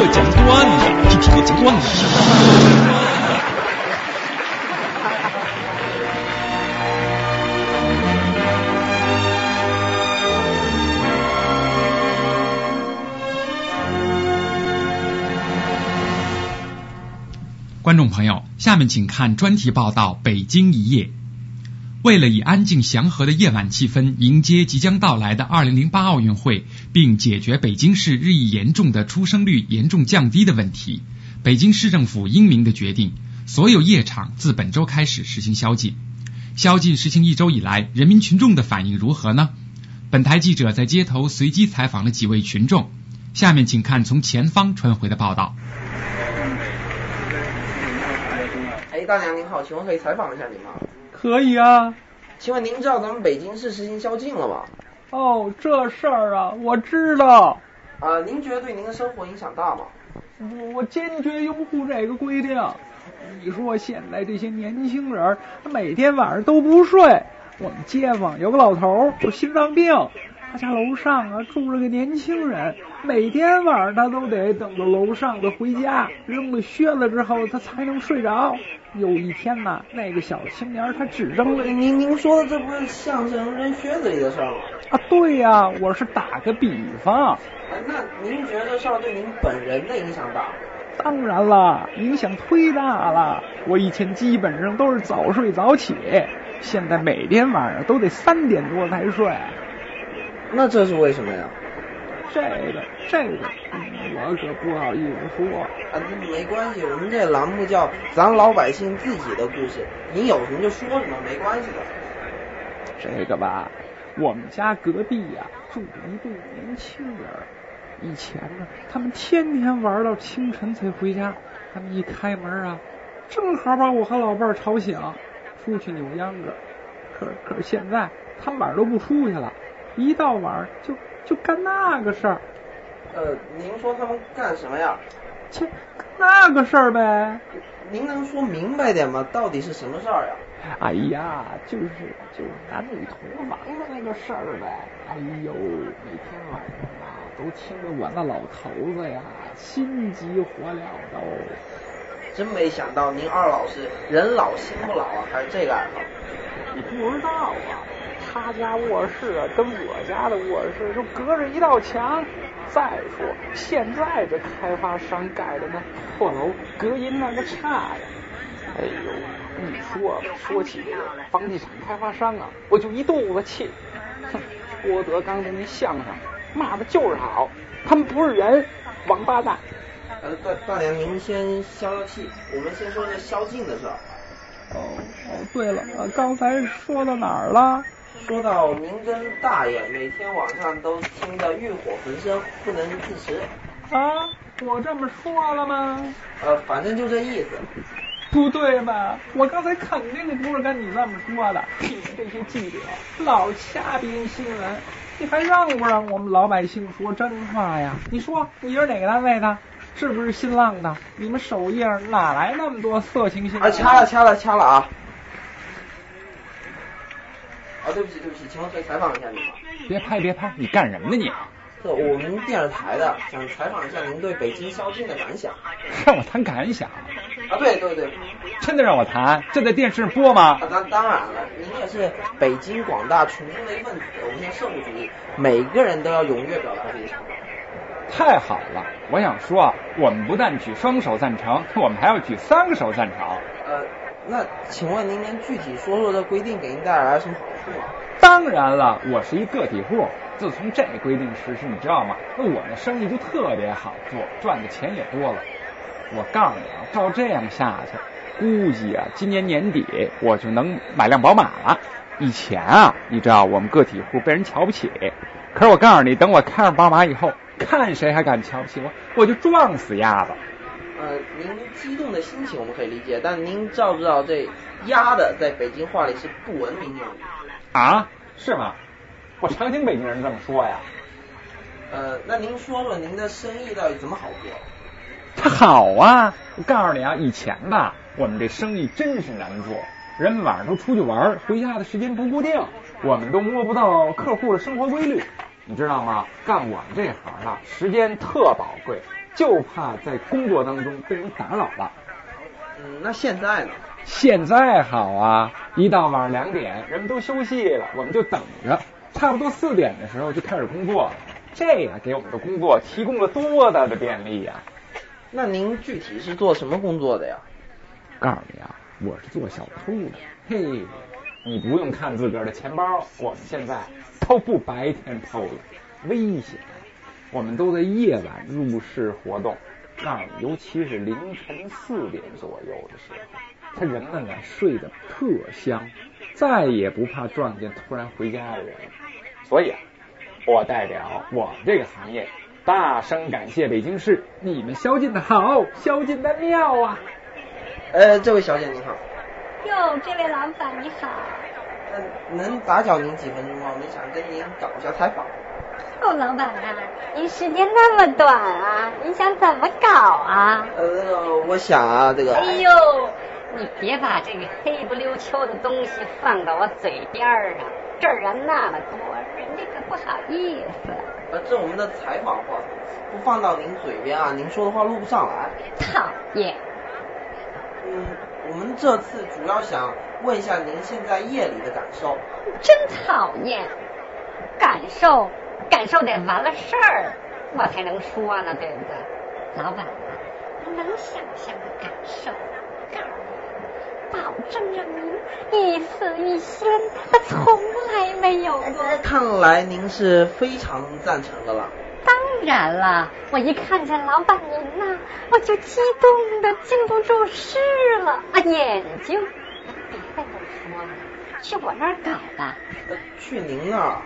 我讲段子，听听我讲段子。观众朋友，下面请看专题报道《北京一夜》。为了以安静祥和的夜晚气氛迎接即将到来的2008奥运会，并解决北京市日益严重的出生率严重降低的问题，北京市政府英明的决定，所有夜场自本周开始实行宵禁。宵禁实行一周以来，人民群众的反应如何呢？本台记者在街头随机采访了几位群众，下面请看从前方传回的报道。哎，大娘您好，请问可以采访一下您吗？可以啊。请问您知道咱们北京市实行宵禁了吗？哦，这事儿啊，我知道。啊，您觉得对您的生活影响大吗？我我坚决拥护这个规定。你说现在这些年轻人，他每天晚上都不睡。我们街坊有个老头有心脏病，他家楼上啊住着个年轻人，每天晚上他都得等到楼上的回家，扔了靴子之后他才能睡着。有一天呢，那个小青年他只扔了您您说的这不是相声扔靴子里的事儿吗？啊，对呀，我是打个比方。那您觉得这事儿对您本人的影响大？当然了，影响忒大了。我以前基本上都是早睡早起，现在每天晚上都得三点多才睡。那这是为什么呀？这个这个，我可不好意思说。啊，没关系，我们这栏目叫咱老百姓自己的故事，您有什么就说什么，没关系的。这个吧，我们家隔壁呀住着一对年轻人，以前呢，他们天天玩到清晨才回家，他们一开门啊，正好把我和老伴儿吵醒，出去扭秧歌。可可是现在，他们晚上都不出去了，一到晚上就就干那个事儿。呃，您说他们干什么呀？切，那个事儿呗。您能说明白点吗？到底是什么事儿呀？哎呀，就是就是男女同房的那个事儿呗。哎呦，每天晚上啊，都听着我那老头子呀，心急火燎的哦。真没想到您二老是人老心不老啊，还是这个爱好？你不知道啊，他家卧室啊，跟我家的卧室就隔着一道墙。再说现在这开发商盖的那破楼，隔音那个差呀！哎呦，一说说起这个房地产开发商啊，我就一肚子气。哼，郭德纲的那相声骂的就是好，他们不是人，王八蛋。呃，大大娘，您先消消气，我们先说这宵禁的事儿。哦哦，对了，刚才说到哪儿了？说到您跟大爷每天晚上都听得欲火焚身，不能自持。啊，我这么说了吗？呃，反正就这意思。不对吧？我刚才肯定不是跟你这么说的。你们这些记者老瞎编新闻，你还让不让我们老百姓说真话呀？你说你是哪个单位的？是不是新浪的？你们首页哪来那么多色情新闻？啊，掐了掐了掐了啊！啊，对不起对不起，请问可以采访一下您吗？别拍别拍，你干什么呢你？这我们电视台的，想采访一下您对北京宵禁的感想。让我谈感想？啊，对对对。真的让我谈？这在电视上播吗？啊，当当然了，您也是北京广大群众的一份子，我们现在社会主义，每个人都要踊跃表达自己想法。太好了，我想说啊，我们不但举双手赞成，我们还要举三个手赞成。呃，那请问您能具体说说这规定给您带来了什么好处吗？当然了，我是一个体户，自从这规定实施，你知道吗？那我的生意就特别好做，赚的钱也多了。我告诉你啊，照这样下去，估计啊，今年年底我就能买辆宝马了。以前啊，你知道我们个体户被人瞧不起，可是我告诉你，等我开上宝马以后，看谁还敢瞧不起我，我就撞死鸭子。呃，您激动的心情我们可以理解，但您知不知道这鸭的在北京话里是不文明用语？啊，是吗？我常听北京人这么说呀。呃，那您说说您的生意到底怎么好做？它好啊！我告诉你啊，以前吧，我们这生意真是难做，人们晚上都出去玩，回家的时间不固定，我们都摸不到客户的生活规律，你知道吗？干我们这行啊，时间特宝贵，就怕在工作当中被人打扰了。嗯，那现在呢？现在好啊，一到晚上两点，人们都休息了，我们就等着，差不多四点的时候就开始工作了。这呀，给我们的工作提供了多大的便利呀！那您具体是做什么工作的呀？告诉你啊，我是做小偷的。嘿，你不用看自个儿的钱包，我们现在都不白天偷了，危险。我们都在夜晚入室活动，那尤其是凌晨四点左右的时候，他人们呢睡得特香，再也不怕撞见突然回家的人。所以啊，我代表我们这个行业，大声感谢北京市，你们宵禁的好，宵禁的妙啊！呃，这位小姐您好。哟，这位老板你好。呃，能打搅您几分钟吗？我们想跟您搞一下采访。哦，老板啊，您时间那么短啊，你想怎么搞啊？呃，我想啊，这个。哎呦，你别把这个黑不溜秋的东西放到我嘴边上，这儿人那么多，人家可不好意思。呃，这我们的采访话不放到您嘴边啊，您说的话录不上来。讨厌。嗯，我们这次主要想问一下您现在夜里的感受。真讨厌，感受。感受得完了事儿，我才能说呢，对不对？老板，你能想象的感受，告诉你，保证让您一死一仙，我从来没有过。看来您是非常赞成的了。当然了，我一看见老板您呐，我就激动的禁不住事了啊，眼睛。别跟我说了，去我那儿搞吧。去您那儿？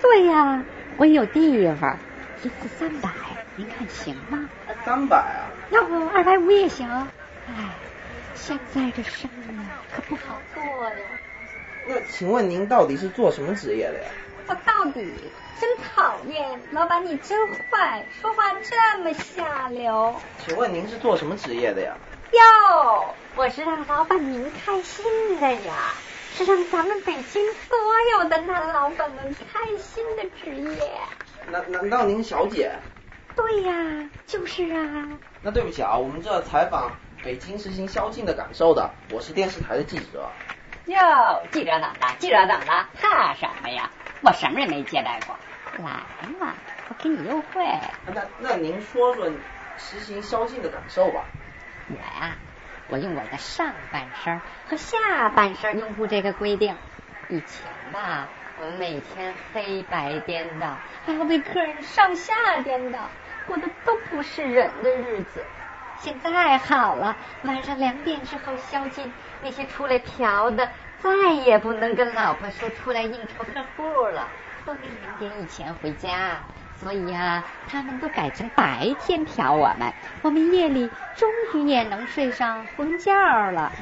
对呀。我有地方，一次三百，您看行吗？三百啊？要不二百五也行。哎，现在这生意可不好做呀。那请问您到底是做什么职业的呀？我到底真讨厌，老板你真坏，说话这么下流。请问您是做什么职业的呀？哟，我是让老板您开心的呀。是让咱们北京所有的男老板们开心的职业。难难道您小姐？对呀，就是啊。那对不起啊，我们这采访北京实行宵禁的感受的，我是电视台的记者。哟，记者怎么了？记者怎么了？怕什么呀？我什么也没接待过。来嘛，我给你优惠。那那您说说实行宵禁的感受吧。我呀。我用我的上半身和下半身拥护这个规定。以前吧，我们每天黑白颠倒，还要被客人上下颠倒，过的都不是人的日子。现在好了，晚上两点之后宵禁，那些出来嫖的再也不能跟老婆说出来应酬客户了，都得两点以前回家。所以啊，他们都改成白天嫖我们，我们夜里终于也能睡上荤觉了。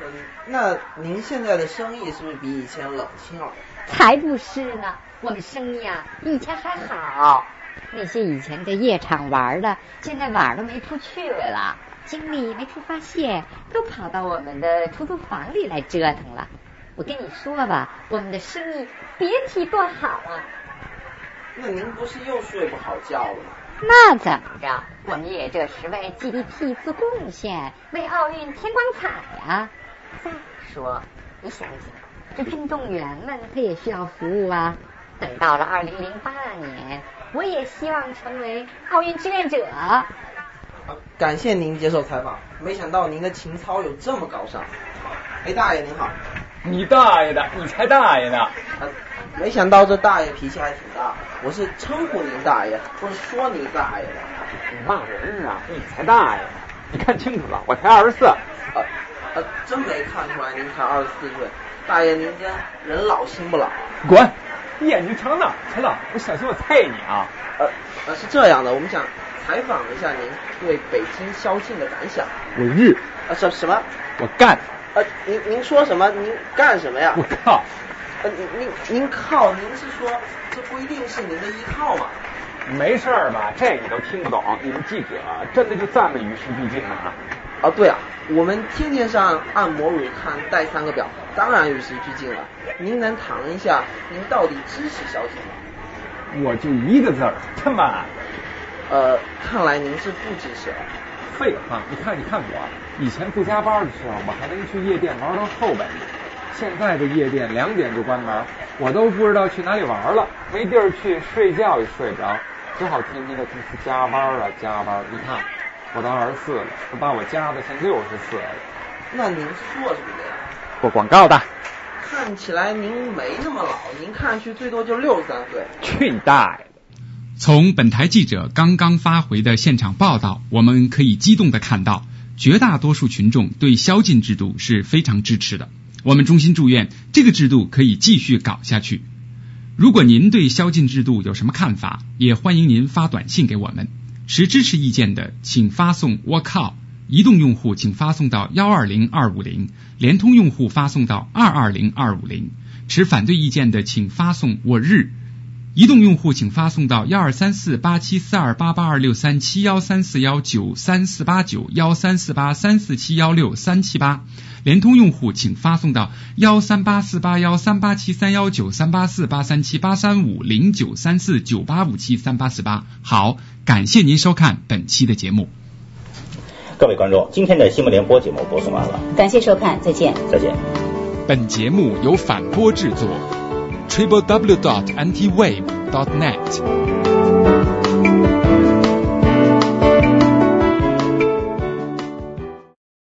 嗯，那您现在的生意是不是比以前冷清了？才不是呢，我们生意啊比以前还好。那些以前在夜场玩的，现在晚上都没处去了，精力没处发泄，都跑到我们的出租房里来折腾了。我跟你说吧，我们的生意别提多好了。那您不是又睡不好觉了吗？那怎么着？我们也这是为 GDP 做贡献，为奥运添光彩呀。再说，你想想，这运动员们他也需要服务啊。等到了二零零八年，我也希望成为奥运志愿者。感谢您接受采访，没想到您的情操有这么高尚。哎，大爷您好。你大爷的，你才大爷呢！没想到这大爷脾气还挺大，我是称呼您大爷，不是说您大爷的。你骂人啊！你才大爷！你看清楚了，我才二十四。呃呃，真没看出来您才二十四岁。大爷您这人老心不老。滚！你眼睛长哪去了？我小心我啐你啊！呃呃，是这样的，我们想采访一下您对北京宵禁的感想。我日！啊什什么？我干！呃，您您说什么？您干什么呀？我靠！呃，您您您靠！您是说这不一定是您的依靠吗？没事吧？这你都听不懂？你们记者真的就这么与时俱进啊？啊，对啊，我们天天上按摩乳看带三个表，当然与时俱进了。您能谈一下您到底支持小姐吗？我就一个字儿，他妈！呃，看来您是不吱声。废话，你看，你看我，以前不加班的时候，我还能去夜店玩到后半夜。现在这夜店两点就关门，我都不知道去哪里玩了，没地儿去，睡觉也睡不着，只好天天的公司加班啊加班。你看，我都二十四了，都把我加的像六十四了。那您做什么的呀？做广告的。看起来您没那么老，您看上去最多就六十三岁。去你大爷的！从本台记者刚刚发回的现场报道，我们可以激动的看到，绝大多数群众对宵禁制度是非常支持的。我们衷心祝愿这个制度可以继续搞下去。如果您对宵禁制度有什么看法，也欢迎您发短信给我们。持支持意见的，请发送“我靠”；移动用户请发送到幺二零二五零；联通用户发送到二二零二五零。持反对意见的，请发送“我日”。移动用户请发送到幺二三四八七四二八八二六三七幺三四幺九三四八九幺三四八三四七幺六三七八。联通用户请发送到幺三八四八幺三八七三幺九三八四八三七八三五零九三四九八五七三八四八。好，感谢您收看本期的节目。各位观众，今天的新闻联播节目播送完了，感谢收看，再见。再见。本节目由反播制作 www.ntwave.net.